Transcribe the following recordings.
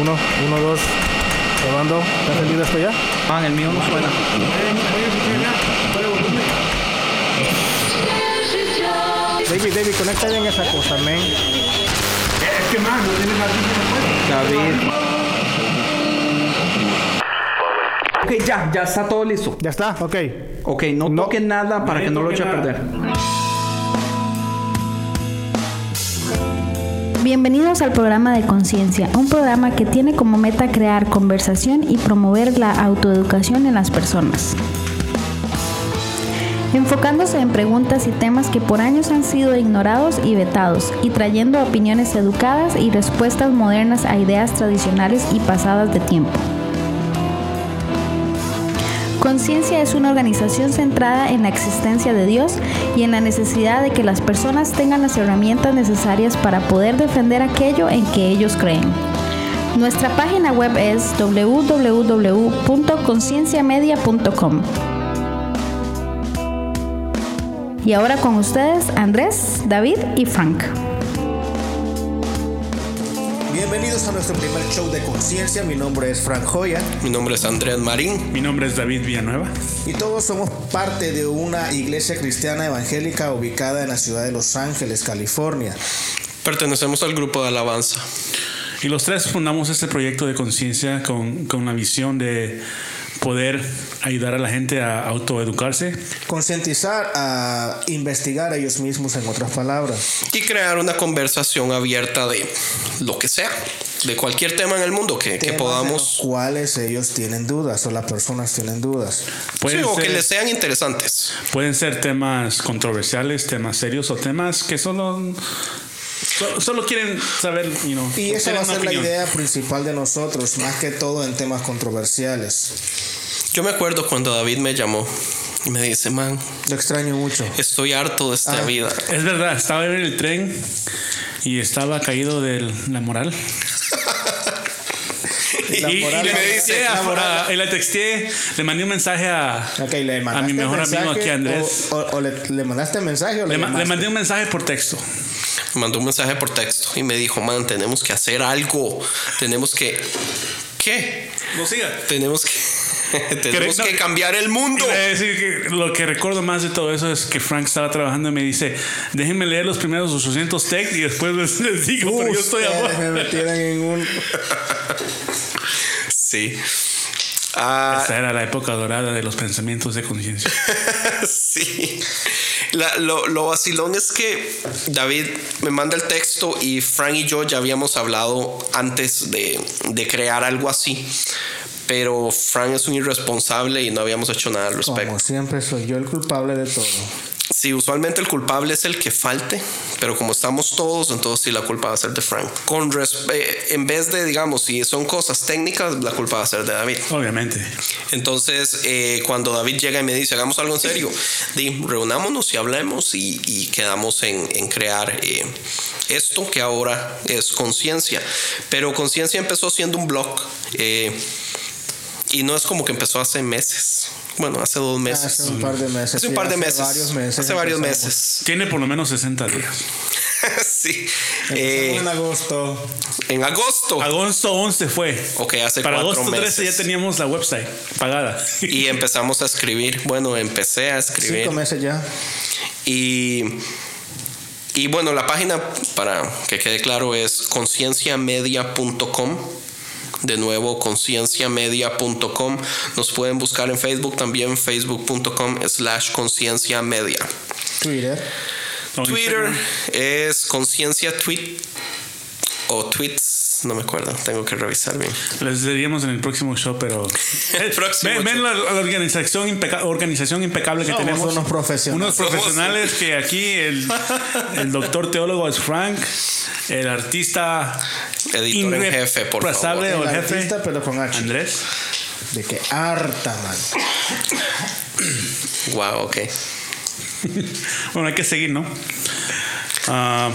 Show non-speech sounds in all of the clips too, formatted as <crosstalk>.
Uno, uno, dos. Probando. ¿Está encendido esto ya? Man, el mío no suena. David, David, conecta bien esa cosa, men. Es que más, no tienes David. Ok, ya, ya está todo listo. ¿Ya está? Ok. Ok, no, toquen nada para que no lo eche a perder. Bienvenidos al programa de Conciencia, un programa que tiene como meta crear conversación y promover la autoeducación en las personas. Enfocándose en preguntas y temas que por años han sido ignorados y vetados, y trayendo opiniones educadas y respuestas modernas a ideas tradicionales y pasadas de tiempo. Conciencia es una organización centrada en la existencia de Dios y en la necesidad de que las personas tengan las herramientas necesarias para poder defender aquello en que ellos creen. Nuestra página web es www.concienciamedia.com. Y ahora con ustedes Andrés, David y Frank. Bienvenidos a nuestro primer show de conciencia. Mi nombre es Frank Joya Mi nombre es Andrés Marín. Mi nombre es David Villanueva. y todos somos parte de una iglesia cristiana evangélica ubicada en la ciudad de Los Ángeles, California. Pertenecemos al grupo de alabanza. Y los tres fundamos este proyecto de conciencia con, con la visión de poder ayudar a la gente a autoeducarse Concientizar a investigar a ellos mismos, en otras palabras. Y crear una conversación abierta de lo que sea, de cualquier tema en el mundo que, que podamos. cuales ellos tienen dudas o las personas tienen dudas. Sí, o que les sean interesantes. pueden ser temas controversiales, temas serios o temas que solo, so- solo quieren saber, you know, Y esa va a ser la opinión. idea principal de nosotros, más que todo en temas controversiales. Yo me acuerdo cuando David me llamó y me dice, man, Lo extraño mucho. estoy harto de esta Ah. vida. Es verdad, estaba en el tren y estaba caído de la moral. Y la y, le texté a- la a- y le texté, le mandé un mensaje a, Ok, ¿le a mi mejor amigo aquí, Andrés. O, o- o le, le mandaste mensaje o le, Le, mandé un mensaje por texto. Me mandó un mensaje por texto y me dijo, man, tenemos que hacer algo. Tenemos que... ¿Qué? No siga. Tenemos que... <laughs> tenemos no, que cambiar el mundo. Decir que lo que recuerdo más de todo eso es que Frank estaba trabajando y me dice, déjenme leer los primeros 800 texts y después les, <laughs> les digo, pero yo estoy abajo. me metieron en un... <laughs> Sí. Ah, Esa era la época dorada de los pensamientos de conciencia. sí. La- lo, lo vacilón es que David me manda el texto y Frank y yo ya habíamos hablado antes de, de crear algo así. Pero Frank es un irresponsable y no habíamos hecho nada al respecto. Como siempre soy yo el culpable de todo. Sí, usualmente el culpable es el que falte, pero como estamos todos, entonces sí la culpa va a ser de Frank. Con res- eh, en vez de, digamos, si son cosas técnicas, la culpa va a ser de David. Obviamente. Entonces, eh, cuando David llega y me dice, hagamos algo en serio, di, reunámonos y hablemos y, y quedamos en, en crear eh, esto que ahora es conciencia. Pero conciencia empezó siendo un blog eh, y no es como que empezó hace meses. Bueno, hace dos meses. Hace un par de meses. Hace un par de hace meses. varios meses Hace varios meses. Tiene por lo menos 60 días. <laughs> sí. Eh, en agosto. en agosto. Agosto 11 fue. Ok, hace Para cuatro agosto 13 meses. ya teníamos la website pagada. Y empezamos a escribir. Bueno, empecé a escribir. Cinco meses ya. Y, y bueno, la página, para que quede claro, es concienciamedia.com. De nuevo, concienciamedia.com. Nos pueden buscar en Facebook también, facebook.com slash concienciamedia. Twitter. Twitter es conciencia tweet o tweets, no me acuerdo, tengo que revisar bien. Les diríamos en el próximo show, pero. <laughs> El próximo ven, ven la, la organización, impeca- organización impecable que Somos tenemos. unos profesionales. Unos profesionales que aquí el, <laughs> el doctor teólogo es Frank, el artista. Editor en jefe, por favor. El el jefe. artista, pero con H. Andrés. De que harta, man. Wow, ok. <laughs> Bueno, hay que seguir, ¿no? Ah,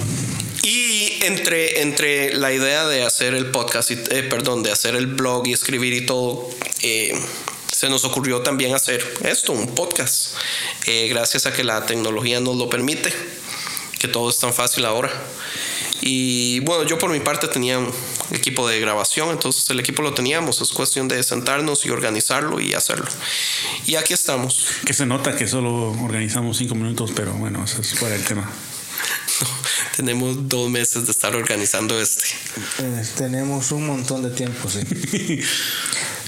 Y entre, entre la idea de hacer el podcast, y, eh, perdón, de hacer el blog y escribir y todo, eh, se nos ocurrió también hacer esto, un podcast, Eh, gracias a que la tecnología nos lo permite, que todo es tan fácil ahora. Y bueno, yo por mi parte tenía equipo de grabación, entonces el equipo lo teníamos, es cuestión de sentarnos y organizarlo y hacerlo. Y aquí estamos. Que se nota que solo organizamos cinco minutos, pero bueno, eso es fuera del tema. <laughs> Tenemos dos meses de estar organizando este. Eh, tenemos un montón de tiempo, sí. <laughs>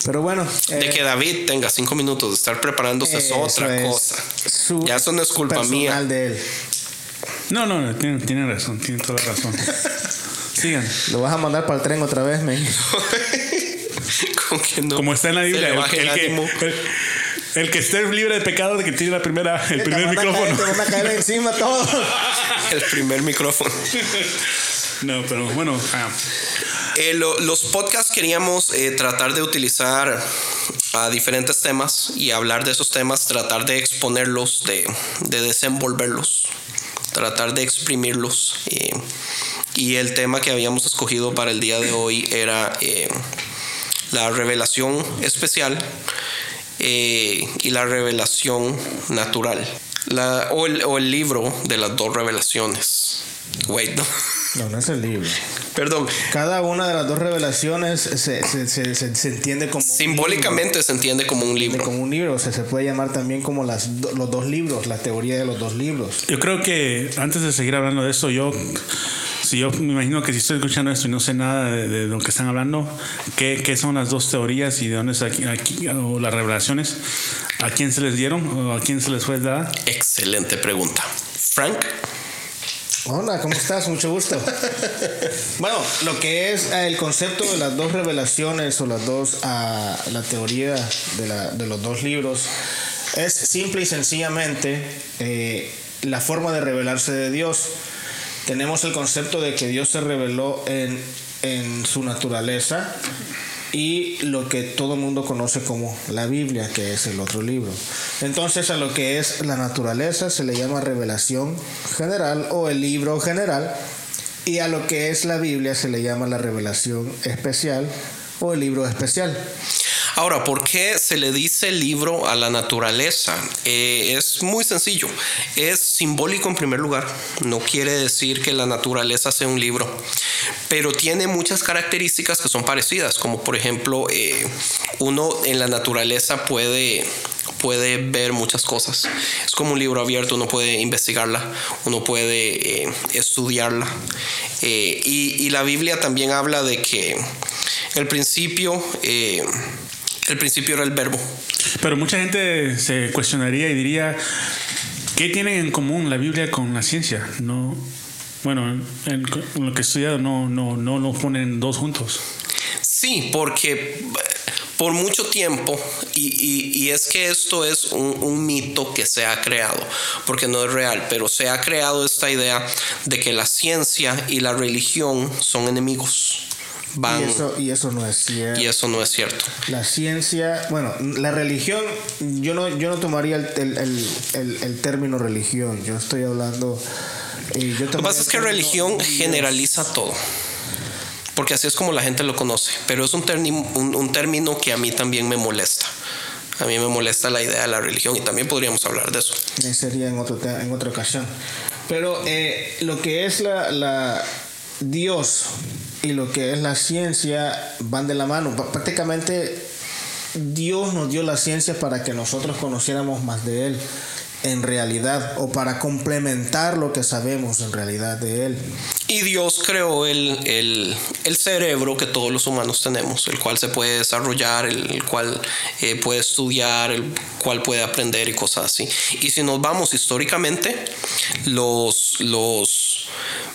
Pero bueno. de eh, que David tenga cinco minutos de estar preparándose es otra es cosa. su Ya eso no es culpa mía. de él. No, no, no, tiene, tiene razón, tiene toda la razón. <laughs> Sigan. Lo vas a mandar para el tren otra vez, men. Que no Como está en la Biblia, el, el el que, el, el que esté libre de pecado de que tiene la primera, el primer caer- micrófono. Te van a caer encima todo. El primer micrófono. No, pero bueno, ah, Eh, lo- los podcasts queríamos eh, tratar de utilizar a diferentes temas y hablar de esos temas, tratar de exponerlos, de, de desenvolverlos, tratar de exprimirlos. eh, y el tema que habíamos escogido para el día de hoy era la revelación especial y la revelación natural. La, o, el, o el libro de las dos revelaciones. Wait, no. No, no es el libro. Perdón. Cada una de las dos revelaciones se, se, se, se- se entiende como. un Simbólicamente se entiende como un libro. Como un libro. O sea, se puede llamar también como las, los dos libros, la teoría de los dos libros. yo creo que antes de seguir hablando de eso, yo, si yo me imagino que si estoy escuchando esto y no sé nada de, de lo que están hablando, ¿qué, qué son las dos teorías y de dónde es aquí, aquí- o las revelaciones? ¿A quién se les dieron o a quién se les fue dada? Excelente pregunta. Frank, Hola, ¿cómo estás? Mucho gusto. <laughs> bueno, lo que es eh, el concepto de las dos revelaciones o las dos, ah, la teoría de, la- de los dos libros, es simple y sencillamente eh, la forma de revelarse de Dios. Tenemos el concepto de que Dios se reveló en, en su naturaleza y lo que todo el mundo conoce como la Biblia, que es el otro libro. Entonces a lo que es la naturaleza se le llama revelación general o el libro general y a lo que es la Biblia se le llama la revelación especial o el libro especial. Ahora, ¿por qué se le dice libro a la naturaleza? Eh, es muy sencillo. Es simbólico en primer lugar. No quiere decir que la naturaleza sea un libro, pero tiene muchas características que son parecidas, como por ejemplo, eh, uno en la naturaleza puede puede ver muchas cosas. Es como un libro abierto, uno puede investigarla, uno puede eh, estudiarla. Y, la Biblia también habla de que el principio, el principio era el verbo. Pero mucha gente se cuestionaría y diría, ¿qué tienen en común la Biblia con la ciencia? No, bueno, en, en lo que he estudiado no, no, no lo ponen dos juntos. Sí, porque por mucho tiempo, y, y- y es que esto es un, un mito que se ha creado, porque no es real, pero se ha creado esta idea de que la ciencia y la religión son enemigos. Van, Y eso, y eso no es cierto. y eso no es cierto. La ciencia, bueno, la religión, yo no, yo no tomaría el, el, el, el- término religión, yo estoy hablando... eh, yo Lo que pasa es que religión generaliza todo. Porque así es como la gente lo conoce. Pero es un, un, un término que a mí también me molesta. A mí me molesta la idea de la religión y también podríamos hablar de eso. Sería en, otro, en otra ocasión. Pero eh, lo que es la, la Dios y lo que es la ciencia van de la mano. Prácticamente Dios nos dio la ciencia para que nosotros conociéramos más de Él en realidad o para complementar lo que sabemos en realidad de Él. Y Dios creó el, el- el cerebro que todos los humanos tenemos, el cual se puede desarrollar, el, el cual eh, puede estudiar, el cual puede aprender y cosas así. Y si nos vamos históricamente, los, los,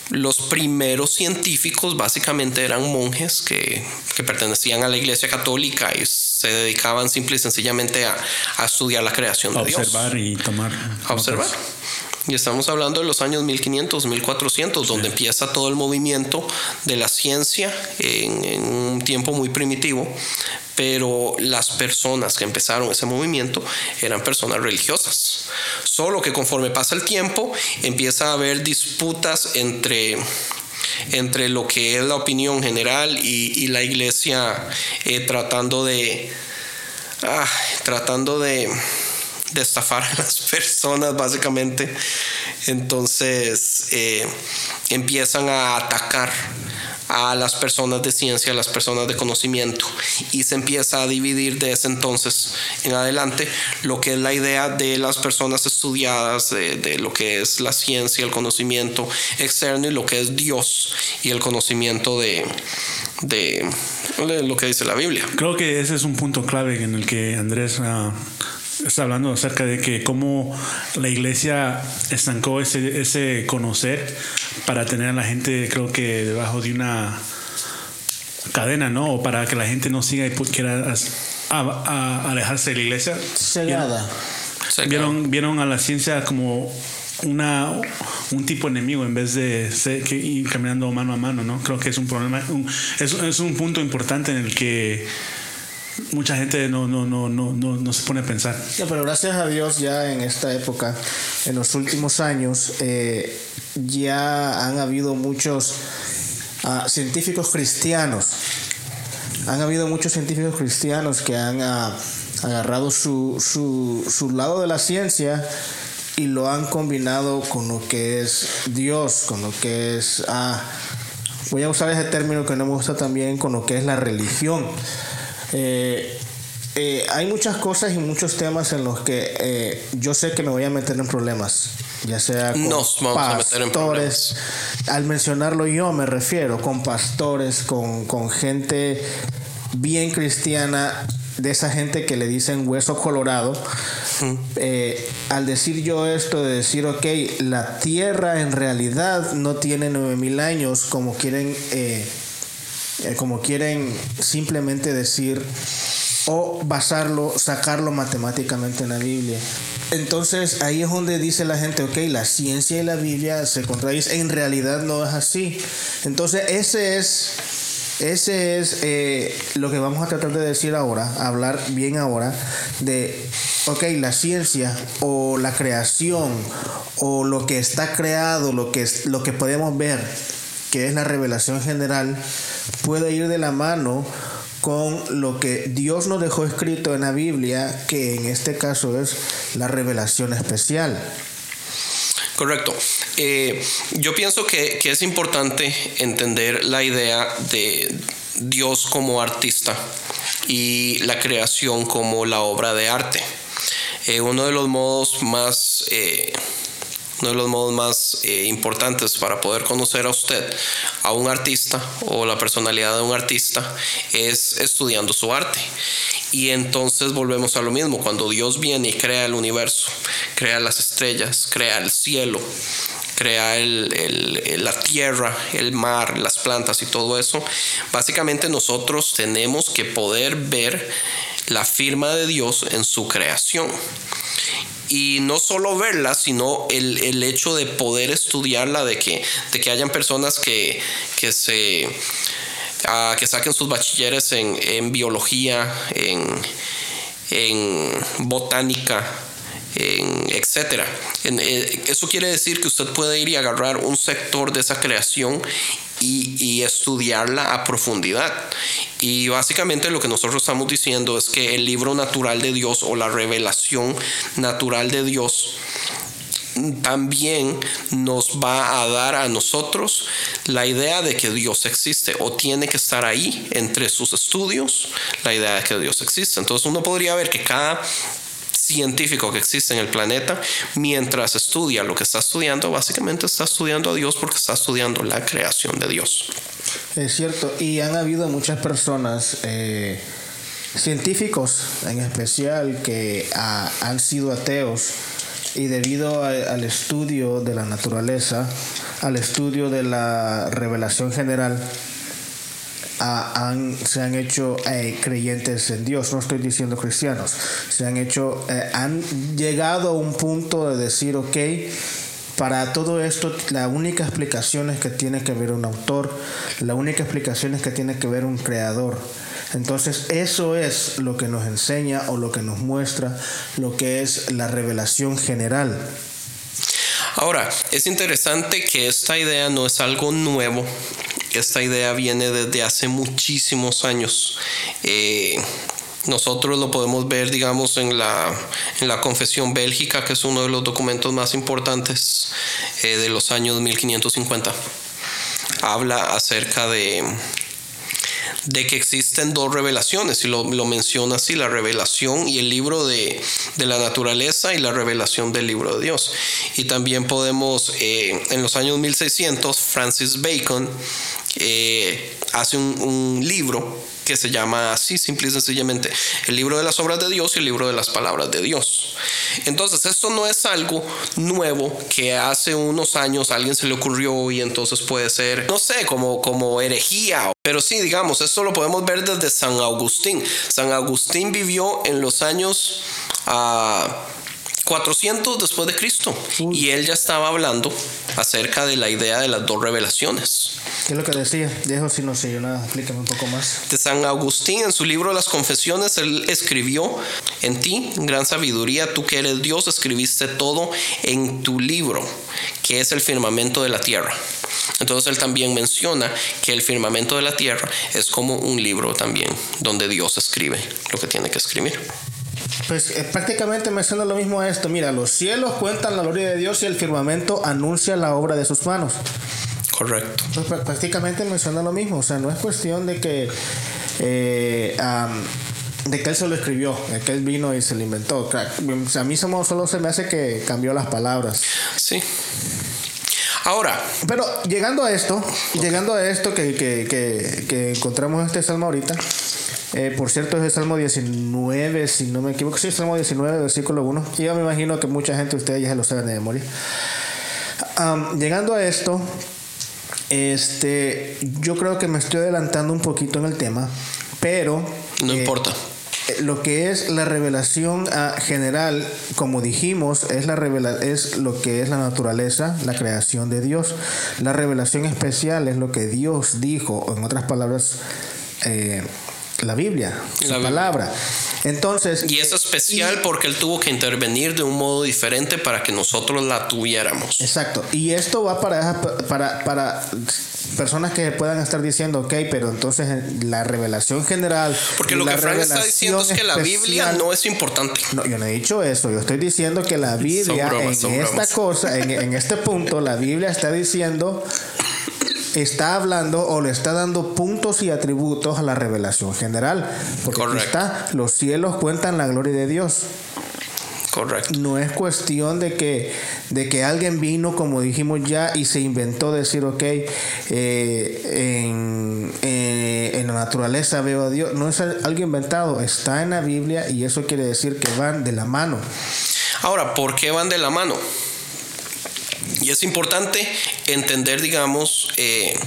los primeros científicos básicamente eran monjes que, que pertenecían a la iglesia católica y se dedicaban simple y sencillamente a, a estudiar la creación de A Dios observar y tomar. a observar. notas. Y estamos hablando de los años 1500, 1400, donde empieza todo el movimiento de la ciencia en, en un tiempo muy primitivo, pero las personas que empezaron ese movimiento eran personas religiosas. Solo que conforme pasa el tiempo empieza a haber disputas entre entre lo que es la opinión general y, y la iglesia eh, tratando de ah, tratando de, de estafar a las <laughs> personas básicamente entonces eh, empiezan a atacar a las personas de ciencia, a las personas de conocimiento. Y se empieza a dividir de ese entonces en adelante lo que es la idea de las personas estudiadas, de, lo que es la ciencia, el conocimiento externo y lo que es Dios y el conocimiento de, de lo que dice la Biblia. Creo que ese es un punto clave en el que Andrés uh, está hablando acerca de que cómo la iglesia estancó ese, ese conocer para tener a la gente, creo que debajo de una cadena, ¿no? O para que la gente no siga y quiera alejarse de la iglesia. Cegada. Vieron, vieron a la ciencia como una, un tipo enemigo en vez de ir caminando mano a mano, ¿no? Creo que es un problema, es, es, un punto importante en el que mucha gente no, no, no, no, no, se pone a pensar. pero gracias a Dios ya en esta época, en los últimos años, eh, ya han habido muchos ah, científicos cristianos. Han habido muchos científicos cristianos que han ah, agarrado su, su, su lado de la ciencia y lo han combinado con lo que es Dios, con lo que es, ah, voy a usar ese término que no me gusta también, con lo que es la religión. Eh, eh, hay muchas cosas y muchos temas en los que eh, yo sé que me voy a meter en problemas, ya sea con pastores, al mencionarlo yo me refiero, con pastores, con, con gente bien cristiana de esa gente que le dicen hueso colorado, eh, al decir yo esto de decir, ok, la Tierra en realidad no tiene 9000 años como quieren, eh, eh, como quieren simplemente decir o basarlo, sacarlo matemáticamente en la Biblia. Entonces ahí es donde dice la gente, ok, la ciencia y la Biblia se contradicen, en realidad no es así. Entonces ese es ese es eh, lo que vamos a tratar de decir ahora, hablar bien ahora, de, ok, la ciencia o la creación o lo que está creado, lo que, lo que podemos ver, que es la revelación general, puede ir de la mano con lo que Dios nos dejó escrito en la Biblia, que en este caso es la revelación especial. Correcto. Eh, yo pienso que, es importante entender la idea de Dios como artista y la creación como la obra de arte. Eh, uno de los modos más eh, uno de los modos más importantes para poder conocer a usted, a un artista o la personalidad de un artista, es estudiando su arte. Y entonces volvemos a lo mismo, cuando Dios viene y crea el universo, crea las estrellas, crea el cielo, crea la tierra, el mar, las plantas y todo eso, básicamente nosotros tenemos que poder ver la firma de Dios en su creación. Y no solo verla, sino el, hecho de poder estudiarla, de que, de que hayan personas que, que se que saquen sus bachilleres en, biología, en, botánica, en etcétera. Eh, eso quiere decir que usted puede ir y agarrar un sector de esa creación y, y, estudiarla a profundidad. Y básicamente lo que nosotros estamos diciendo es que el libro natural de Dios o la revelación natural de Dios también nos va a dar a nosotros la idea de que Dios existe o tiene que estar ahí entre sus estudios la idea de que Dios existe. Entonces uno podría ver que cada científico que existe en el planeta, mientras estudia lo que está estudiando, básicamente está estudiando a Dios porque está estudiando la creación de Dios. Es cierto, y han habido muchas personas, eh, científicos en especial, que han sido ateos y debido al estudio de la naturaleza, al estudio de la revelación general, se han hecho eh, creyentes en Dios, no estoy diciendo cristianos, se han hecho, eh, han llegado a un punto de decir, ok, para todo esto la única explicación es que tiene que ver un autor, la única explicación es que tiene que ver un creador. Entonces eso es lo que nos enseña o lo que nos muestra lo que es la revelación general. Ahora, es interesante que esta idea no es algo nuevo. Esta idea viene desde hace muchísimos años. Eh, nosotros lo podemos ver, digamos, en la, en la Confesión Bélgica, que es uno de los documentos más importantes eh, de los años 1550. habla acerca de de que existen dos revelaciones, y lo, menciona así, la revelación y el libro de, la naturaleza y la revelación del libro de Dios. Y también podemos, eh, en los años 1600, Francis Bacon eh, hace un, un libro que se llama así, simple y sencillamente, el libro de las obras de Dios y el libro de las palabras de Dios. Entonces, esto no es algo nuevo que hace unos años alguien se le ocurrió y entonces puede ser, no sé, como, como herejía. Pero sí, digamos, esto lo podemos ver desde San Agustín. San Agustín vivió en los años... Ah, 400 después de Cristo. Y él ya estaba hablando acerca de la idea de las dos revelaciones. ¿Qué es lo que decía? Dejo si no sé yo nada, explícame un poco más. De San Agustín, en su libro Las Confesiones, él escribió, en ti, gran sabiduría, tú que eres Dios, escribiste todo en tu libro, que es el firmamento de la tierra. Entonces él también menciona que el firmamento de la tierra es como un libro también, donde Dios escribe lo que tiene que escribir. Pues eh, prácticamente menciona lo mismo a esto. Mira, los cielos cuentan la gloria de Dios y el firmamento anuncia la obra de sus manos. Correcto. Pues prácticamente menciona lo mismo. O sea, no es cuestión de que eh, de que él se lo escribió, de que él vino y se lo inventó. a mí solo se me hace que cambió las palabras. Sí. Ahora. Pero llegando a esto, llegando a esto que, que, que, que encontramos este salmo ahorita, eh, por cierto, es el Salmo 19, si no me equivoco. Sí, Salmo 19, versículo 1. Y yo me imagino que mucha gente de ustedes ya se lo saben de memoria. llegando a esto, este, yo creo que me estoy adelantando un poquito en el tema, pero... No eh, importa. Eh, lo que es la revelación ah, general, como dijimos, es, la revela es lo que es la naturaleza, la creación de Dios. La revelación especial es lo que Dios dijo, o en otras palabras, eh, la Biblia, la palabra. Entonces. Y es especial porque él tuvo que intervenir de un modo diferente para que nosotros la tuviéramos. Exacto. Y esto va para, para, para personas que puedan estar diciendo, ok, pero entonces la revelación general. Porque lo que Frank está diciendo es que la Biblia no es importante. No, yo no he dicho eso. Yo estoy diciendo que la Biblia, en esta cosa, en, en este punto, la Biblia está diciendo está hablando o le está dando puntos y atributos a la revelación general. Porque aquí está, los cielos cuentan la gloria de Dios. Correcto. No es cuestión de que, de que alguien vino, como dijimos ya, y se inventó decir, ok, eh, en, eh, en, la naturaleza veo a Dios. No es algo inventado, está en la Biblia y eso quiere decir que van de la mano. Ahora, ¿por qué van de la mano? Y es importante entender, digamos, eh,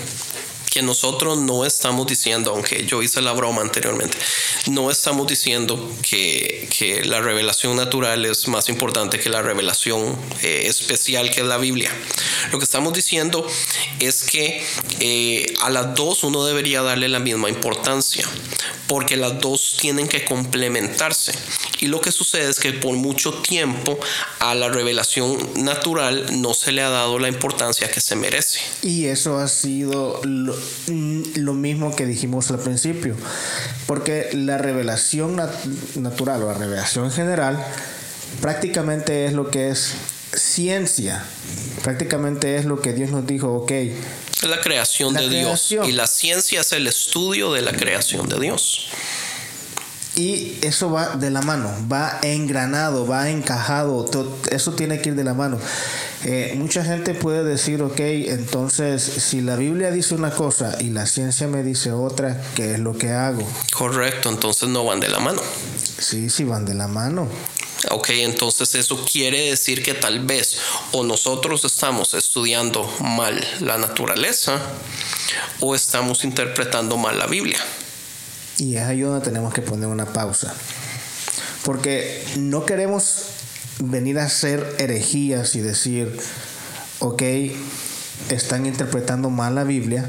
que nosotros no estamos diciendo, aunque yo hice la broma anteriormente, no estamos diciendo que, que la revelación natural es más importante que la revelación eh, especial que es la Biblia. Lo que estamos diciendo es que eh, a las dos uno debería darle la misma importancia, porque las dos tienen que complementarse. Y lo que sucede es que por mucho tiempo a la revelación natural no se le ha dado la importancia que se merece. Y eso ha sido lo, mm, mismo que dijimos al principio. Porque la revelación natural o la revelación general prácticamente es lo que es ciencia. Prácticamente es lo que Dios nos dijo, ok. La creación de Dios. Y la ciencia es el estudio de la creación de Dios. Y eso va de la mano, va engranado, va encajado, eso tiene que ir de la mano. Eh, mucha gente puede decir, ok, entonces si la Biblia dice una cosa y la ciencia me dice otra, ¿qué es lo que hago? Correcto, entonces no van de la mano. Sí, sí van de la mano. Ok, entonces eso quiere decir que tal vez o nosotros estamos estudiando mal la naturaleza o estamos interpretando mal la Biblia. Y es ahí donde tenemos que poner una pausa. Porque no queremos venir a hacer herejías y decir, ok, están interpretando mal la Biblia,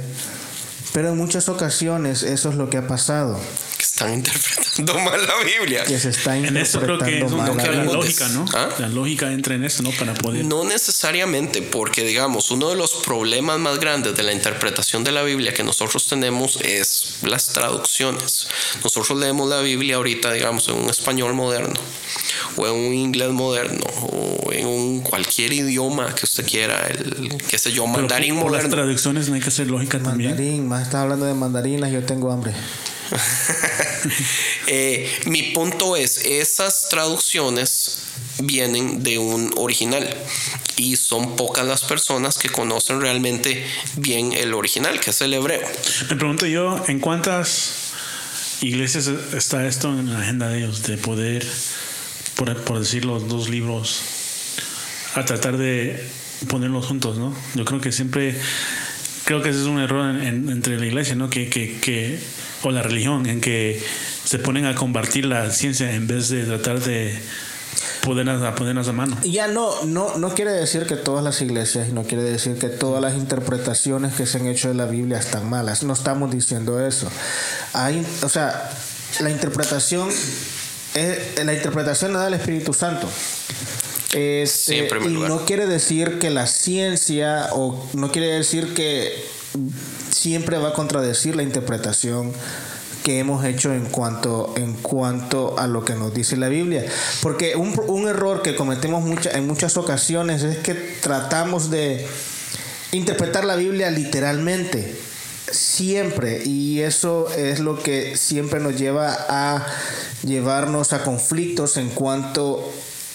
pero en muchas ocasiones eso es lo que ha pasado. Están interpretando <laughs> mal la Biblia. Que se está En eso creo que es interpretando un la la lógica, ¿no? ¿Ah? La lógica entra en eso, ¿no? Para poder. No necesariamente, porque digamos, uno de los problemas más grandes de la interpretación de la Biblia que nosotros tenemos es las traducciones. Nosotros leemos la Biblia ahorita, digamos, en un español moderno, o en un inglés moderno, o en un cualquier idioma que usted quiera, el qué sé yo, Pero mandarín por, por las moderno. traducciones no hay que hacer lógica también. Mandarín, más estás hablando de mandarinas, yo tengo hambre. <laughs> Eh, mi punto es, esas traducciones vienen de un original y son pocas las personas que conocen realmente bien el original, que es el hebreo. Me pregunto yo, ¿en cuántas iglesias está esto en la agenda de ellos? De poder, por, por decir, los dos libros, a tratar de ponerlos juntos, ¿no? Yo creo que siempre, creo que ese es un error en- en- entre la iglesia, ¿no? Que, o la religión, en que se ponen a combatir la ciencia en vez de tratar de ponerlas a, ponerlas a mano. Ya no, no, no quiere decir que todas las iglesias y no quiere decir que todas las interpretaciones que se han hecho de la Biblia están malas. No estamos diciendo eso. Hay, o sea, la interpretación es, la interpretación la da el Espíritu Santo. Este, y no quiere decir que la ciencia o no quiere decir que siempre va a contradecir la interpretación que hemos hecho en cuanto en cuanto a lo que nos dice la Biblia porque un, un error que cometemos mucha- en muchas ocasiones es que tratamos de interpretar la Biblia literalmente siempre y eso es lo que siempre nos lleva a llevarnos a conflictos en cuanto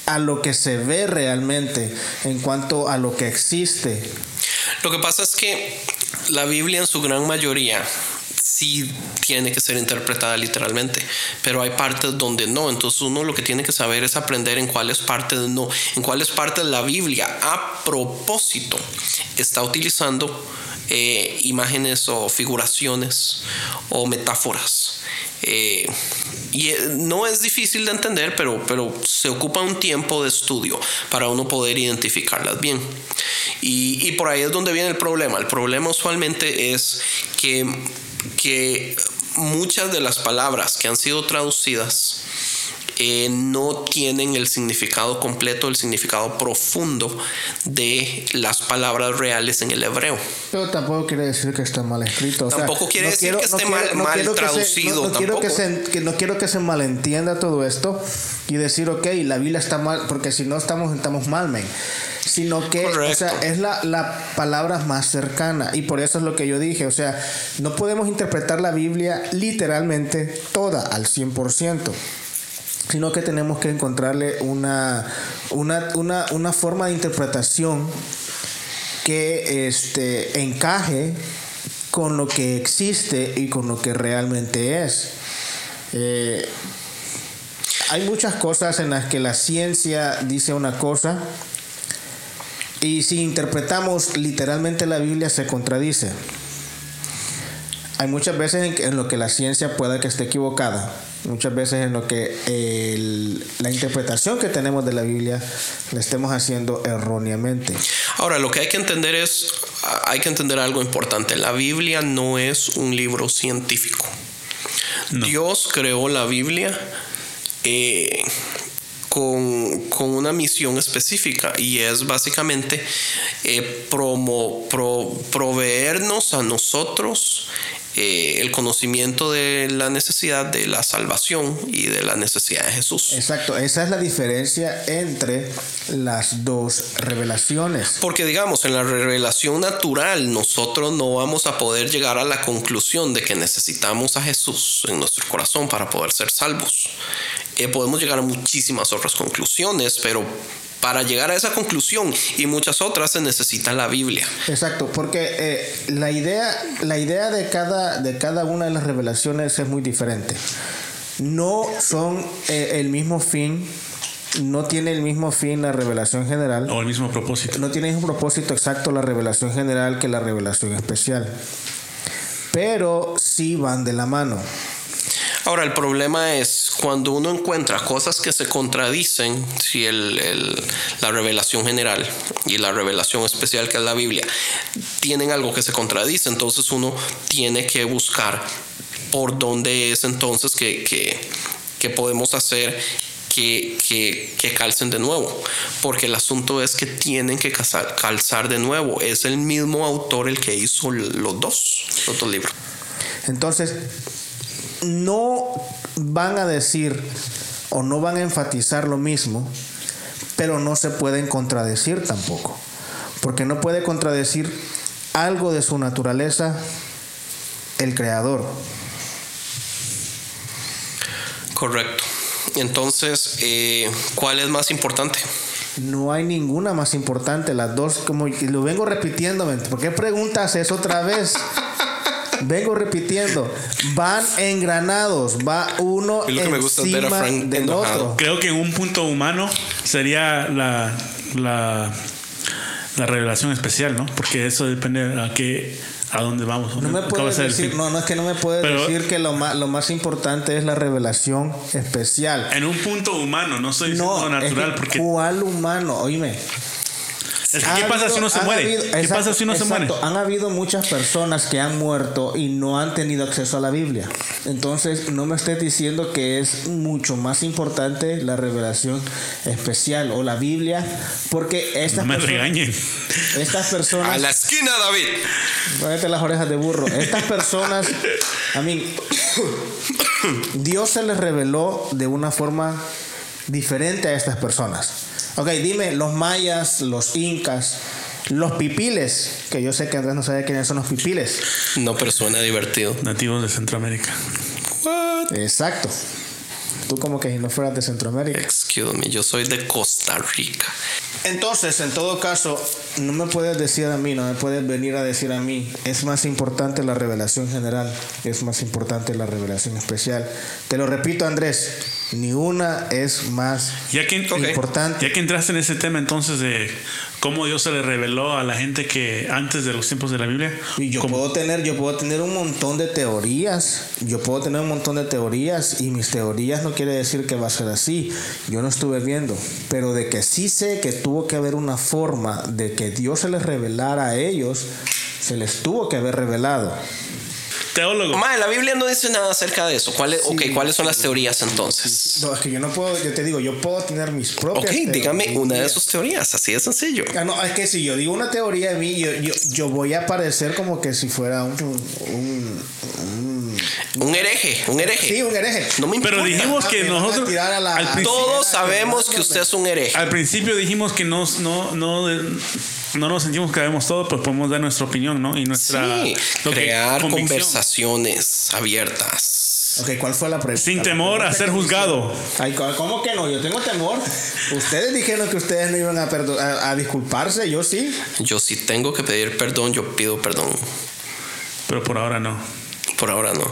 a lo que se ve realmente, en cuanto a lo que existe. Lo que pasa es que la Biblia en su gran mayoría sí tiene que ser interpretada literalmente, pero hay partes donde no. Entonces uno lo que tiene que saber es aprender en cuáles partes no, en cuáles partes la Biblia a propósito está utilizando eh, imágenes o figuraciones o metáforas. Eh, y eh, no es difícil de entender, pero, pero se ocupa un tiempo de estudio para uno poder identificarlas bien. Y, y por ahí es donde viene el problema. El problema usualmente es que, que muchas de las palabras que han sido traducidas eh, no tienen el significado completo, el significado profundo de las palabras reales en el hebreo. Pero tampoco quiere decir que esté mal escrito. o sea, Tampoco quiere decir que esté mal- mal quiero traducido, quiero que se, que no quiero que se malentienda todo esto y decir, ok, la Biblia está mal, porque si no estamos, estamos mal, men. Sino que, o sea, es la, la palabra más cercana. Y por eso es lo que yo dije. O sea, no podemos interpretar la Biblia literalmente toda al 100% sino que tenemos que encontrarle una, una, una, una forma de interpretación que este, encaje con lo que existe y con lo que realmente es. Eh, hay muchas cosas en las que la ciencia dice una cosa y si interpretamos literalmente la Biblia se contradice. Hay muchas veces en, lo que la ciencia pueda que esté equivocada, muchas veces en lo que el- la interpretación que tenemos de la Biblia la estemos haciendo erróneamente. Ahora, lo que hay que entender es, hay que entender algo importante. La Biblia no es un libro científico. Dios creó la Biblia eh, con, con una misión específica y es básicamente eh, promo- pro- proveernos a nosotros eh, el conocimiento de la necesidad de la salvación y de la necesidad de Jesús. Exacto, esa es la diferencia entre las dos revelaciones. Porque digamos, en la revelación natural nosotros no vamos a poder llegar a la conclusión de que necesitamos a Jesús en nuestro corazón para poder ser salvos. Eh, podemos llegar a muchísimas otras conclusiones, pero para llegar a esa conclusión y muchas otras se necesita la Biblia. Exacto, porque eh, la idea, la idea de cada, de cada una de las revelaciones es muy diferente. No son eh, el mismo fin, no tiene el mismo fin la revelación general. O el mismo propósito. No tiene un propósito exacto la revelación general que la revelación especial. Pero sí van de la mano. Ahora, el problema es cuando uno encuentra cosas que se contradicen, si el, el- la revelación general y la revelación especial que es la Biblia tienen algo que se contradice, entonces uno tiene que buscar por dónde es entonces que, que, que podemos hacer que, que, que, calcen de nuevo, porque el asunto es que tienen que calzar, calzar de nuevo. Es el mismo autor el que hizo los dos, los dos libros. Entonces, no van a decir o no van a enfatizar lo mismo, pero no se pueden contradecir tampoco, porque no puede contradecir algo de su naturaleza el creador. Correcto. Entonces, eh, ¿cuál es más importante? No hay ninguna más importante. Las dos, como lo vengo repitiendo, ¿por qué preguntas eso otra vez? <laughs> vengo repitiendo, van engranados, va uno Es lo que me gusta ver a encima Frank del enojado. otro. Creo que en un punto humano sería la, la, la revelación especial, ¿no? Porque eso depende a qué, a dónde vamos. No me ¿Cuál va a puedes decir, no, no es que no me puedes Pero- decir que lo más, lo más importante es la revelación especial. En un punto humano, no diciendo No, natural, es que porque ¿cuál humano? Oíme. Es que ¿qué pasa habido- si uno se muere? habido- ¿Qué exacto, pasa si uno se muere? exacto. Han habido muchas personas que han muerto y no han tenido acceso a la Biblia. Entonces, no me estés diciendo que es mucho más importante la revelación especial o la Biblia, porque estas No me personas, regañen. estas personas A la esquina, David. Póngate las orejas de burro. Estas personas, a mí, Dios se les reveló de una forma diferente a estas personas. Ok, dime, los mayas, los incas, los pipiles, que yo sé que Andrés no sabe quiénes son los pipiles. No, pero suena divertido. Nativos de Centroamérica. Exacto. Tú como que si no fueras de Centroamérica. Excuse me, yo soy de Costa Rica. Entonces, en todo caso, no me puedes decir a mí, no me puedes venir a decir a mí, es más importante la revelación general, es más importante la revelación especial. Te lo repito, Andrés, ni una es más Ya que, importante. ya que entraste en ese tema entonces de cómo Dios se le reveló a la gente que antes de los tiempos de la Biblia. Y yo puedo tener, yo puedo tener un montón de teorías. Yo puedo tener un montón de teorías y mis teorías no quiere decir que va a ser así. Yo no estuve viendo, pero de que sí sé que tuvo que haber una forma de que Dios se les revelara a ellos, se les tuvo que haber revelado. Teólogo. La Biblia no dice nada acerca de eso. ¿Cuáles, Sí. ok, ¿cuáles son las teorías entonces? No, es que yo no puedo, yo te digo, yo puedo tener mis propias Ok, dígame una de sus teorías, así de sencillo. Ah, no, es que si yo digo una teoría de mí, yo, yo, yo voy a parecer como que si fuera un, un, un- Un hereje, un hereje. sí, un hereje. No me importa. Pero dijimos que Me van a nosotros tirar a la- al, principio, Todos sabemos que usted es un hereje. al principio dijimos que no, no, no, no nos sentimos que sabemos todo, pero podemos dar nuestra opinión, ¿no? Y nuestra Sí, lo que- crear convicción. conversaciones abiertas. Ok, ¿cuál fue la pregunta? Sin temor a pregunta ser que me juzgado. Ay, ¿cómo- ¿cómo que no? Yo tengo temor. Ustedes dijeron que ustedes no iban a, a, a disculparse, yo sí. Yo si tengo que pedir perdón, yo pido perdón. Pero por ahora no. Por ahora no.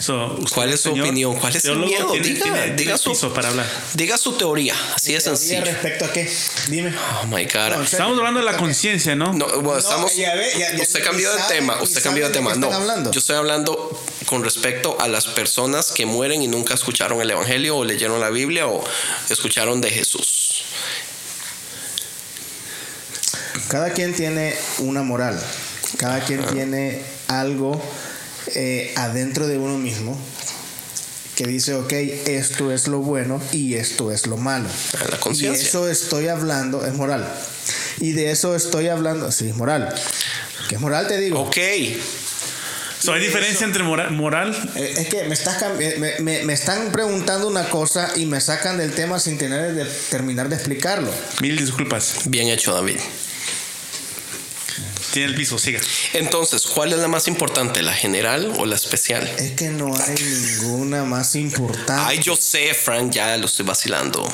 So, usted, ¿Cuál es su señor opinión? ¿Cuál es su miedo? Tiene, Diga, tiene- diga su- para hablar. Diga su teoría, así de ¿Teoría sencillo. ¿Respecto a qué? Dime. Oh my God. No. Estamos hablando de la conciencia, ¿no? No, bueno, estamos. ya ve, ya- ya- usted cambió de tema. Usted cambió de tema. No, hablando. yo estoy hablando con respecto a las personas que mueren y nunca escucharon el evangelio o leyeron la Biblia o escucharon de Jesús. Cada quien tiene una moral. Cada quien tiene algo eh, adentro de uno mismo que dice, ok, esto es lo bueno y esto es lo malo. La Y conciencia. eso estoy hablando, es moral. Y de eso estoy hablando, sí, es moral. ¿Qué es moral? Te digo. Ok. So, ¿Hay diferencia entre mora- moral? Eh, Es que me, estás, eh, me, me- me están preguntando una cosa y me sacan del tema sin tener de terminar de explicarlo. Mil disculpas. Bien hecho, David. Tiene el piso, siga. Entonces, ¿cuál es la más importante, la general o la especial? Es que no hay ninguna más importante. Ay, yo sé, Frank, ya lo estoy vacilando.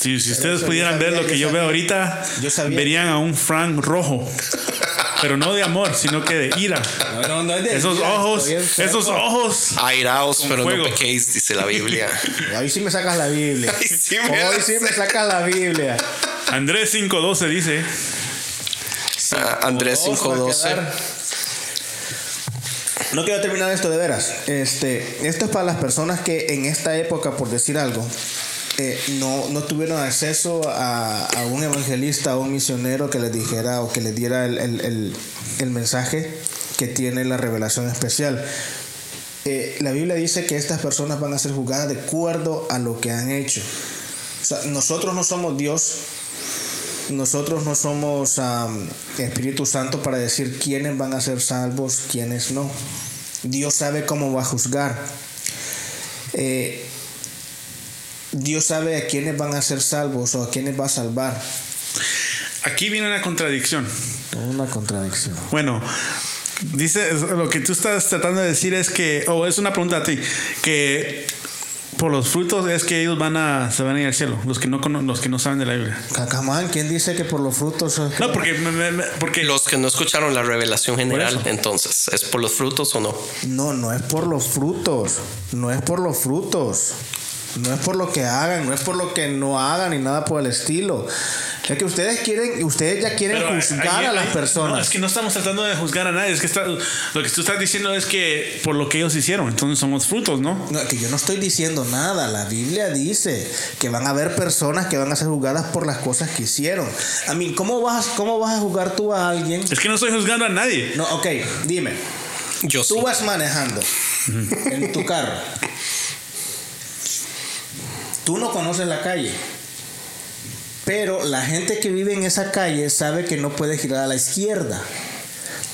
Si, si ustedes yo pudieran sabía, ver lo que yo sabía. veo ahorita, Yo sabía. verían a un Frank rojo. Pero no de amor, sino que de ira. No, no, no es de Esos ira, ojos, esos ojos. Airaos, pero fuego. no pequéis, dice la Biblia. <laughs> Hoy sí me sacas la Biblia. Ay, sí me Hoy sí me sacas la Biblia. Andrés 5.12 dice, Ah, Andrés Vamos a 512. quedar. No quiero terminar esto de veras. Este, esto es para las personas que en esta época, por decir algo, eh, no, no tuvieron acceso a, a un evangelista o un misionero que les dijera o que les diera el, el- el- el mensaje que tiene la revelación especial. Eh, la Biblia dice que estas personas van a ser juzgadas de acuerdo a lo que han hecho. O sea, nosotros no somos Dios, nosotros no somos Espíritu Santo para decir quiénes van a ser salvos, quiénes no. Dios sabe cómo va a juzgar. Eh, Dios sabe a quiénes van a ser salvos o a quiénes va a salvar. Aquí viene una contradicción. Una contradicción. Bueno, dice lo que tú estás tratando de decir es que, o es una pregunta a ti, que por los frutos es que ellos van a se van a ir al cielo, los que no cono- los que no saben de la Biblia. Cacamán, ¿quién dice que por los frutos? No, porque me- me- me- porque Los que no escucharon la revelación general, entonces, ¿es por los frutos o no? No, no es por los frutos. No es por los frutos. No es por lo que hagan, no es por lo que no hagan ni nada por el estilo. Es que ustedes quieren, ustedes ya quieren Pero juzgar a las personas. No, es que no estamos tratando de juzgar a nadie. Es que está- lo que tú estás diciendo es que por lo que ellos hicieron, entonces son los frutos, ¿no? No, que yo no estoy diciendo nada. La Biblia dice que van a haber personas que van a ser juzgadas por las cosas que hicieron. A mí, ¿cómo vas, cómo vas a juzgar tú a alguien? Es que no estoy juzgando a nadie. No, ok, dime. Yo sí. Tú vas manejando en tu carro. Tú no conoces la calle. Pero la gente que vive en esa calle sabe que no puede girar a la izquierda.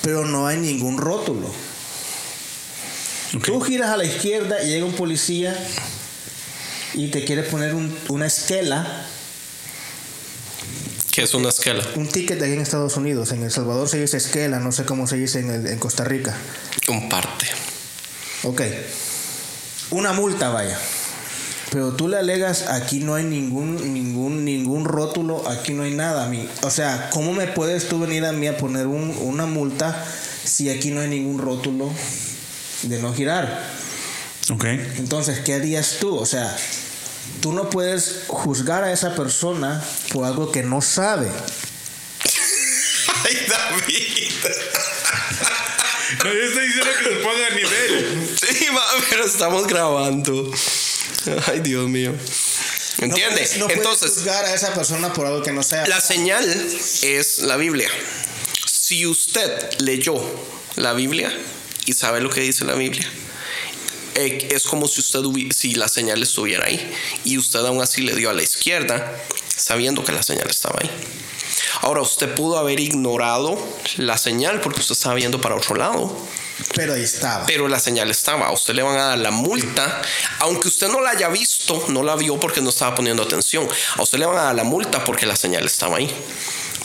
Pero no hay ningún rótulo. Tú giras a la izquierda y llega un policía y te quiere poner un- una esquela, ¿Qué es una escala? un ticket de aquí en Estados Unidos. En El Salvador se dice esquela, no sé cómo se dice en, el- en Costa Rica. Un parte. Ok. Una multa, vaya. Pero tú le alegas, aquí no hay ningún, ningún, ningún rótulo, aquí no hay nada. a mí. O sea, ¿cómo me puedes tú venir a mí a poner un- una multa si aquí no hay ningún rótulo de no girar? Ok. Entonces, ¿qué harías tú? O sea, tú no puedes juzgar a esa persona por algo que no sabe. <laughs> Ay, David. No, yo estoy diciendo que se ponga a nivel. Sí, ma, pero estamos grabando. <laughs> Ay, Dios mío. No ¿Entiende? puedes- no puedes Entonces, juzgar a esa persona por algo que no sabe. la señal es la Biblia. Si usted leyó la Biblia y sabe lo que dice la Biblia, eh, es como si usted si la señal estuviera ahí y usted aún así le dio a la izquierda sabiendo que la señal estaba ahí. Ahora usted pudo haber ignorado la señal porque usted estaba viendo para otro lado, Pero ahí estaba. pero la señal estaba. A usted le van a dar la multa, aunque usted no la haya visto, no la vio porque no estaba poniendo atención. A usted le van a dar la multa porque la señal estaba ahí.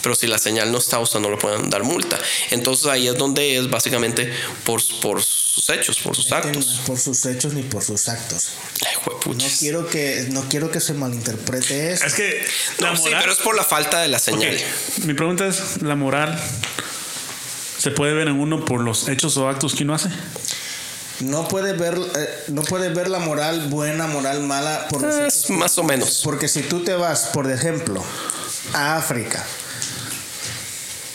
Pero si la señal no está, usted no le pueden dar multa. Entonces ahí es donde es básicamente por, por sus hechos, por sus Que no es actos. por sus hechos ni por sus actos. Ay, No quiero que, no quiero que se malinterprete eso. Es que la No, sí, moral. pero es por la falta de la señal. Mi pregunta es: ¿la moral se puede ver en uno por los hechos o actos que uno hace? No puedes ver, eh, no puedes ver la moral buena, moral mala por. Es más o menos. Porque si tú te vas, por ejemplo, a África,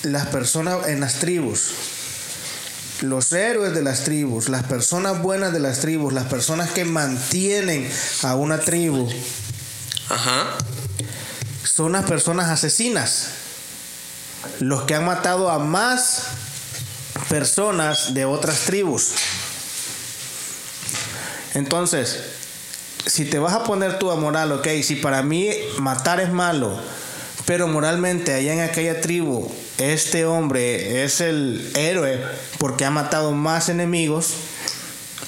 las personas en las tribus, los héroes de las tribus, las personas buenas de las tribus, las personas que mantienen a una tribu, Ajá. son las personas asesinas. Los que han matado a más personas de otras tribus. Entonces, si te vas a poner tú a moral, ok, si para mí matar es malo, pero moralmente allá en aquella tribu, este hombre es el héroe porque ha matado más enemigos.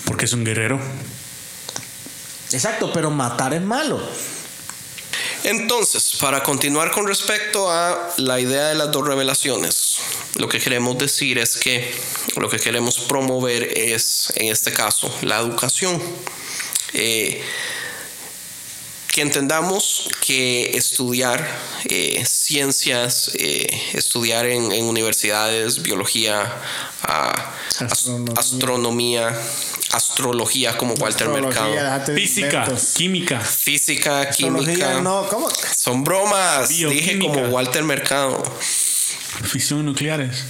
Porque es un guerrero. Exacto, pero matar es malo. Entonces, para continuar con respecto a la idea de las dos revelaciones, lo que queremos decir es que lo que queremos promover es, en este caso, la educación. Eh, que entendamos que estudiar eh, ciencias, eh, estudiar en, en universidades, biología, ah, as- Astronomía. astronomía, astrología como Walter Astrología, Mercado, Física, inventos. química. física, Astrología, química. no, ¿cómo? Son bromas, dije como Walter Mercado. Fisión nucleares.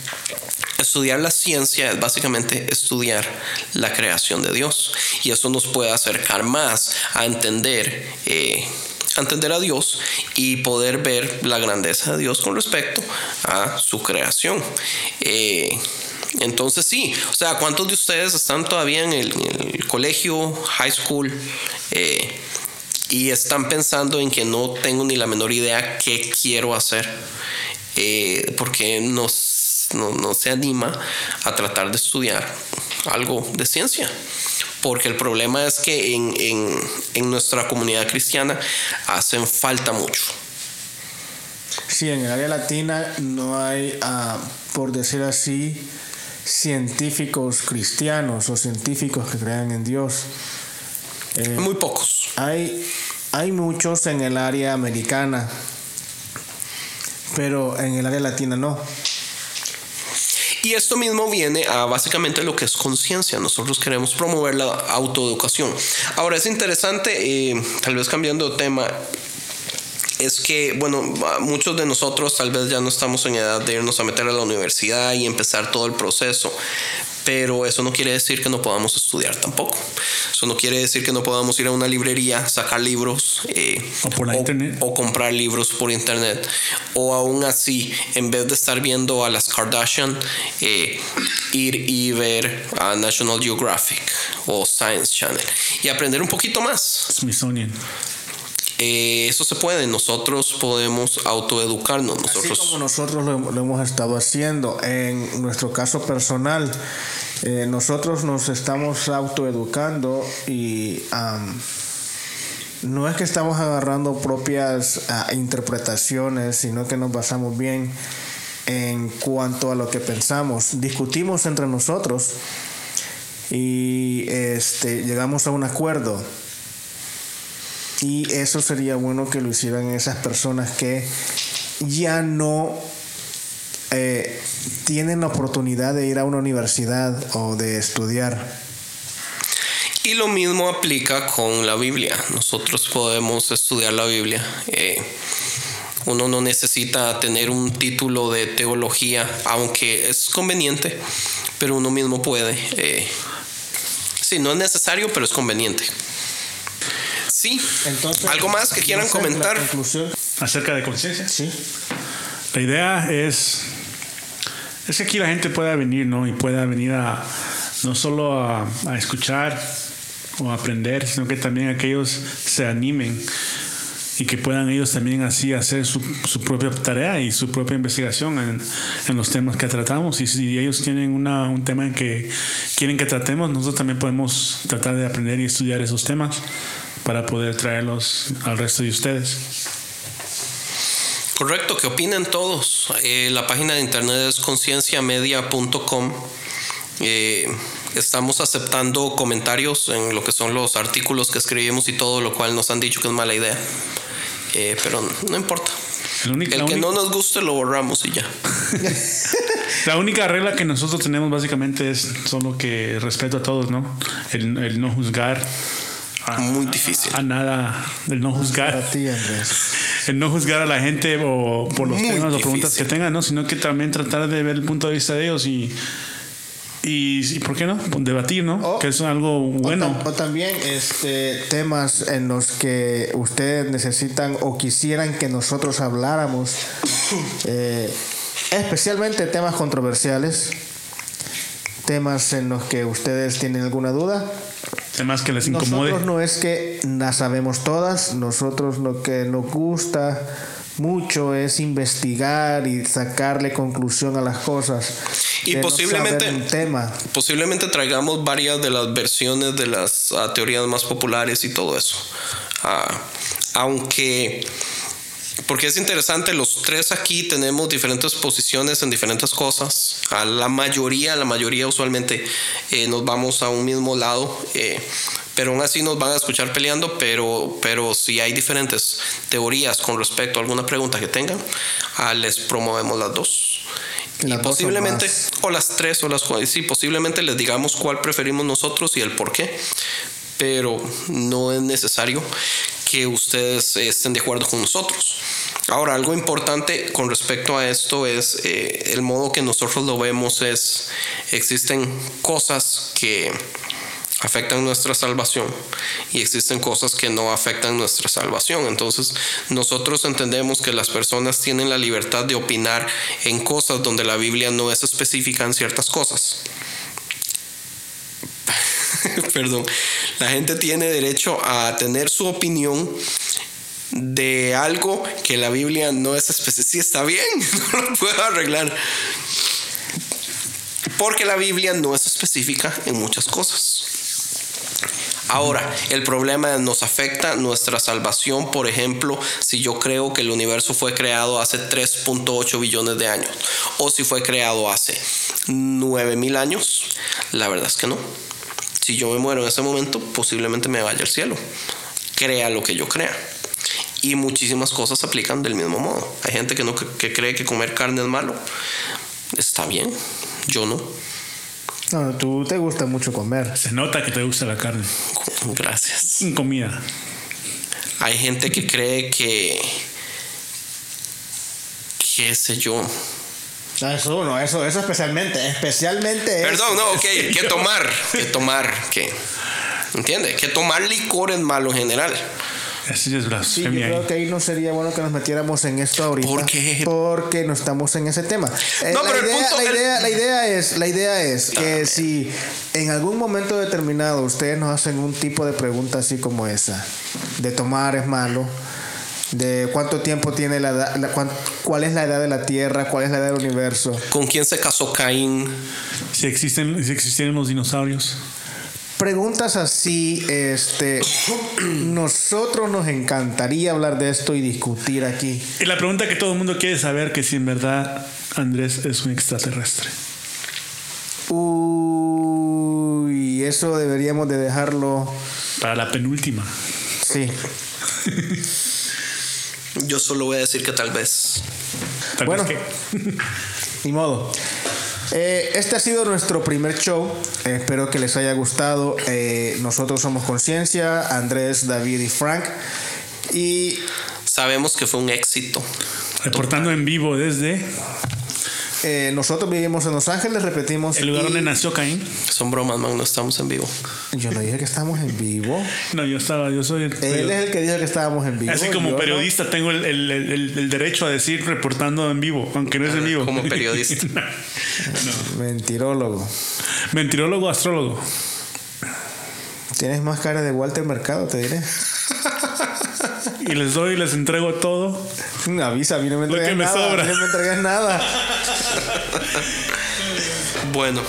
Estudiar la ciencia es básicamente estudiar la creación de Dios y eso nos puede acercar más a entender, eh, a entender a Dios y poder ver la grandeza de Dios con respecto a su creación. Eh, Entonces sí, o sea, ¿cuántos de ustedes están todavía en el, colegio, high school? eh, y están pensando en que no tengo ni la menor idea qué quiero hacer, porque no, no, no se anima a tratar de estudiar algo de ciencia. Porque el problema es que en, en- en nuestra comunidad cristiana hacen falta mucho. Sí, en el área latina no hay, ah, por decir así, científicos cristianos o científicos que crean en Dios. Eh, Muy pocos. hay, hay muchos en el área americana, pero en el área latina no. Y esto mismo viene a básicamente lo que es conciencia. Nosotros queremos promover la autoeducación. Ahora es interesante, eh, tal vez cambiando de tema, es que, bueno, muchos de nosotros tal vez ya no estamos en edad de irnos a meter a la universidad y empezar todo el proceso. Pero eso no quiere decir que no podamos estudiar tampoco. Eso no quiere decir que no podamos ir a una librería, sacar libros eh, O por comprar libros por internet. O aún así, en vez de estar viendo a las Kardashian, eh, ir y ver a National Geographic o Science Channel y aprender un poquito más. Smithsonian. Eh, eso se puede, nosotros podemos autoeducarnos. Así Nosotros, como nosotros lo, lo hemos estado haciendo. En nuestro caso personal, eh, nosotros nos estamos autoeducando y no es que estamos agarrando propias ah, interpretaciones, sino que nos basamos bien en cuanto a lo que pensamos. Discutimos entre nosotros y este, llegamos a un acuerdo. Y eso sería bueno que lo hicieran esas personas que ya no eh, tienen la oportunidad de ir a una universidad o de estudiar. y lo mismo aplica con la Biblia. Nosotros podemos estudiar la Biblia. Eh, uno no necesita tener un título de teología, aunque es conveniente, pero uno mismo puede. Eh, sí, no es necesario, pero es conveniente. Sí, Entonces, algo más que quieran comentar. Acerca de conciencia. sí. La idea es, es que aquí la gente pueda venir, ¿no? Y pueda venir a no solo a, a escuchar o a aprender, sino que también aquellos se animen y que puedan ellos también así hacer su, su propia tarea y su propia investigación en, en los temas que tratamos. Y si ellos tienen una, un tema en que quieren que tratemos, nosotros también podemos tratar de aprender y estudiar esos temas para poder traerlos al resto de ustedes. Correcto, que opinen todos. Eh, la página de internet es concienciamedia.com. Eh, estamos aceptando comentarios en lo que son los artículos que escribimos y todo, lo cual nos han dicho que es mala idea. Eh, pero no importa. El que única- no nos guste lo borramos y ya. <laughs> La única regla que nosotros tenemos básicamente es solo que respeto a todos, ¿no? El, el no juzgar. A, Muy difícil. A, nada. El no Para juzgar. ti, Andrés. <laughs> El no juzgar a la gente o por los Muy temas o preguntas que tengan, ¿no? Sino que también tratar de ver el punto de vista de ellos y. Y, y ¿por qué no? Debatir, ¿no? O- que es algo bueno. O, tam- o también este, temas en los que ustedes necesitan o quisieran que nosotros habláramos, eh, especialmente temas controversiales, temas en los que ustedes tienen alguna duda. Temas que les incomode. Nosotros no es que las sabemos todas, nosotros lo que nos gusta mucho es investigar y sacarle conclusión a las cosas. Y no posiblemente- un tema. Posiblemente traigamos varias de las versiones de las ah, teorías más populares y todo eso. Ah, aunque, porque es interesante, los tres aquí tenemos diferentes posiciones en diferentes cosas. A la mayoría, la mayoría usualmente eh, nos vamos a un mismo lado. eh, pero aún así nos van a escuchar peleando, pero, pero si hay diferentes teorías con respecto a alguna pregunta que tengan, ah, les promovemos las dos. Las y o posiblemente, más. o las tres o las cuatro, sí, posiblemente les digamos cuál preferimos nosotros y el por qué, pero no es necesario que ustedes estén de acuerdo con nosotros. Ahora, algo importante con respecto a esto es eh, el modo que nosotros lo vemos es, existen cosas que afectan nuestra salvación y existen cosas que no afectan nuestra salvación. Entonces nosotros entendemos que las personas tienen la libertad de opinar en cosas donde la Biblia no es específica en ciertas cosas. <laughs> Perdón, la gente tiene derecho a tener su opinión de algo que la Biblia no es específica. Sí, está bien, <laughs> no lo puedo arreglar. Porque la Biblia no es específica en muchas cosas. Ahora, el problema nos afecta nuestra salvación, por ejemplo, si yo creo que el universo fue creado hace 3.8 billones de años o si fue creado hace 9 años, la verdad es que no. Si yo me muero en ese momento, posiblemente me vaya al cielo. Crea lo que yo crea. Y muchísimas cosas se aplican del mismo modo. Hay gente que, no, que cree que comer carne es malo. Está bien, yo no. No, tú te gusta mucho comer. Se nota que te gusta la carne. Gracias. Comida. Hay gente que cree que. qué sé yo. Eso no, eso, eso especialmente, especialmente. Perdón, no, ok, <laughs> que tomar, que tomar, que. ¿Entiendes? Que tomar licor es malo en general. Así es Sí, yo creo que ahí no sería bueno que nos metiéramos en esto ahorita. ¿Por qué? Porque no estamos en ese tema. Eh, No, la, pero el idea, punto- la, el- idea, la idea es, la idea es que si en algún momento determinado ustedes nos hacen un tipo de pregunta así como esa, de tomar es malo, de cuánto tiempo tiene la edad, la- cuán- cuál es la edad de la Tierra, cuál es la edad del universo. ¿Con quién se casó Caín? Si existen, si existieran los dinosaurios. Preguntas así, este, <coughs> nosotros nos encantaría hablar de esto y discutir aquí. Y la pregunta que todo el mundo quiere saber que si en verdad Andrés es un extraterrestre. Uy, eso deberíamos de dejarlo, Para la penúltima. sí. <laughs> Yo solo voy a decir que tal vez. Tal Bueno. vez que- <laughs> Ni modo. Eh, este ha sido nuestro primer show. Eh, espero que les haya gustado. Eh, nosotros somos Conciencia, Andrés, David y Frank. Y Sabemos que fue un éxito. reportando en vivo desde eh, nosotros vivimos en Los Ángeles, repetimos. el lugar y- donde nació Caín. Son bromas, man, no estamos en vivo. Yo no dije que estamos en vivo. <laughs> No, yo estaba, yo soy el Él es el que dijo que estábamos en vivo. Así yo como no. periodista tengo el, el- el- el derecho a decir reportando en vivo, aunque no es en vivo. Como periodista. <laughs> Mentirólogo. Mentirólogo, astrólogo. Tienes más cara de Walter Mercado, te diré. Y les doy, les entrego todo. <laughs> Avisa, a mí no me entregas nada. sobra. a mí no me entregas nada. <laughs> Bueno,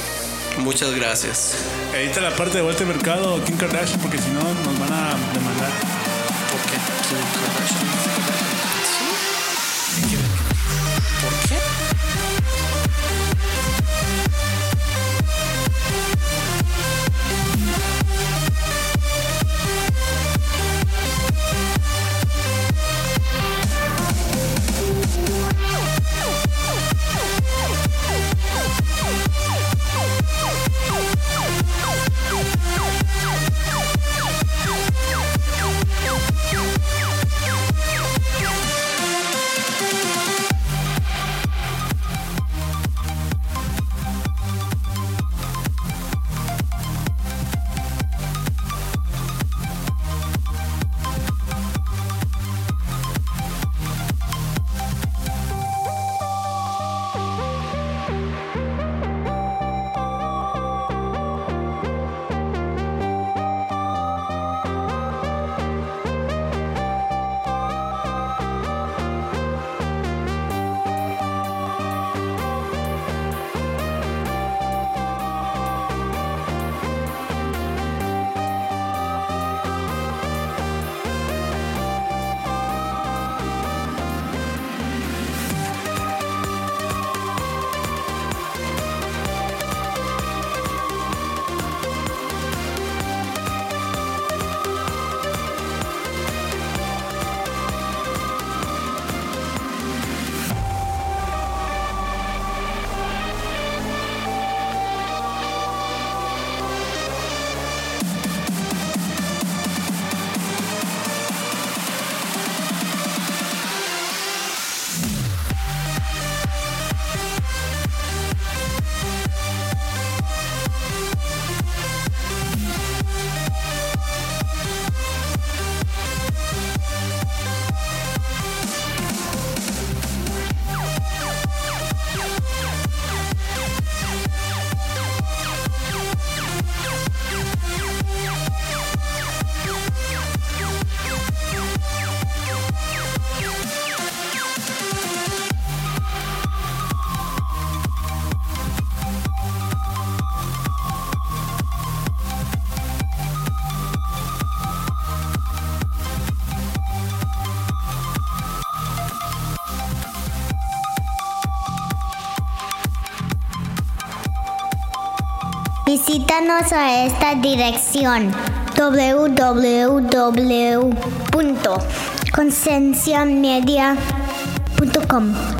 muchas gracias. Edita la parte de Walter Mercado o Kim Kardashian porque si no nos van a demandar. Visítanos a esta dirección www.concienciamedia.com.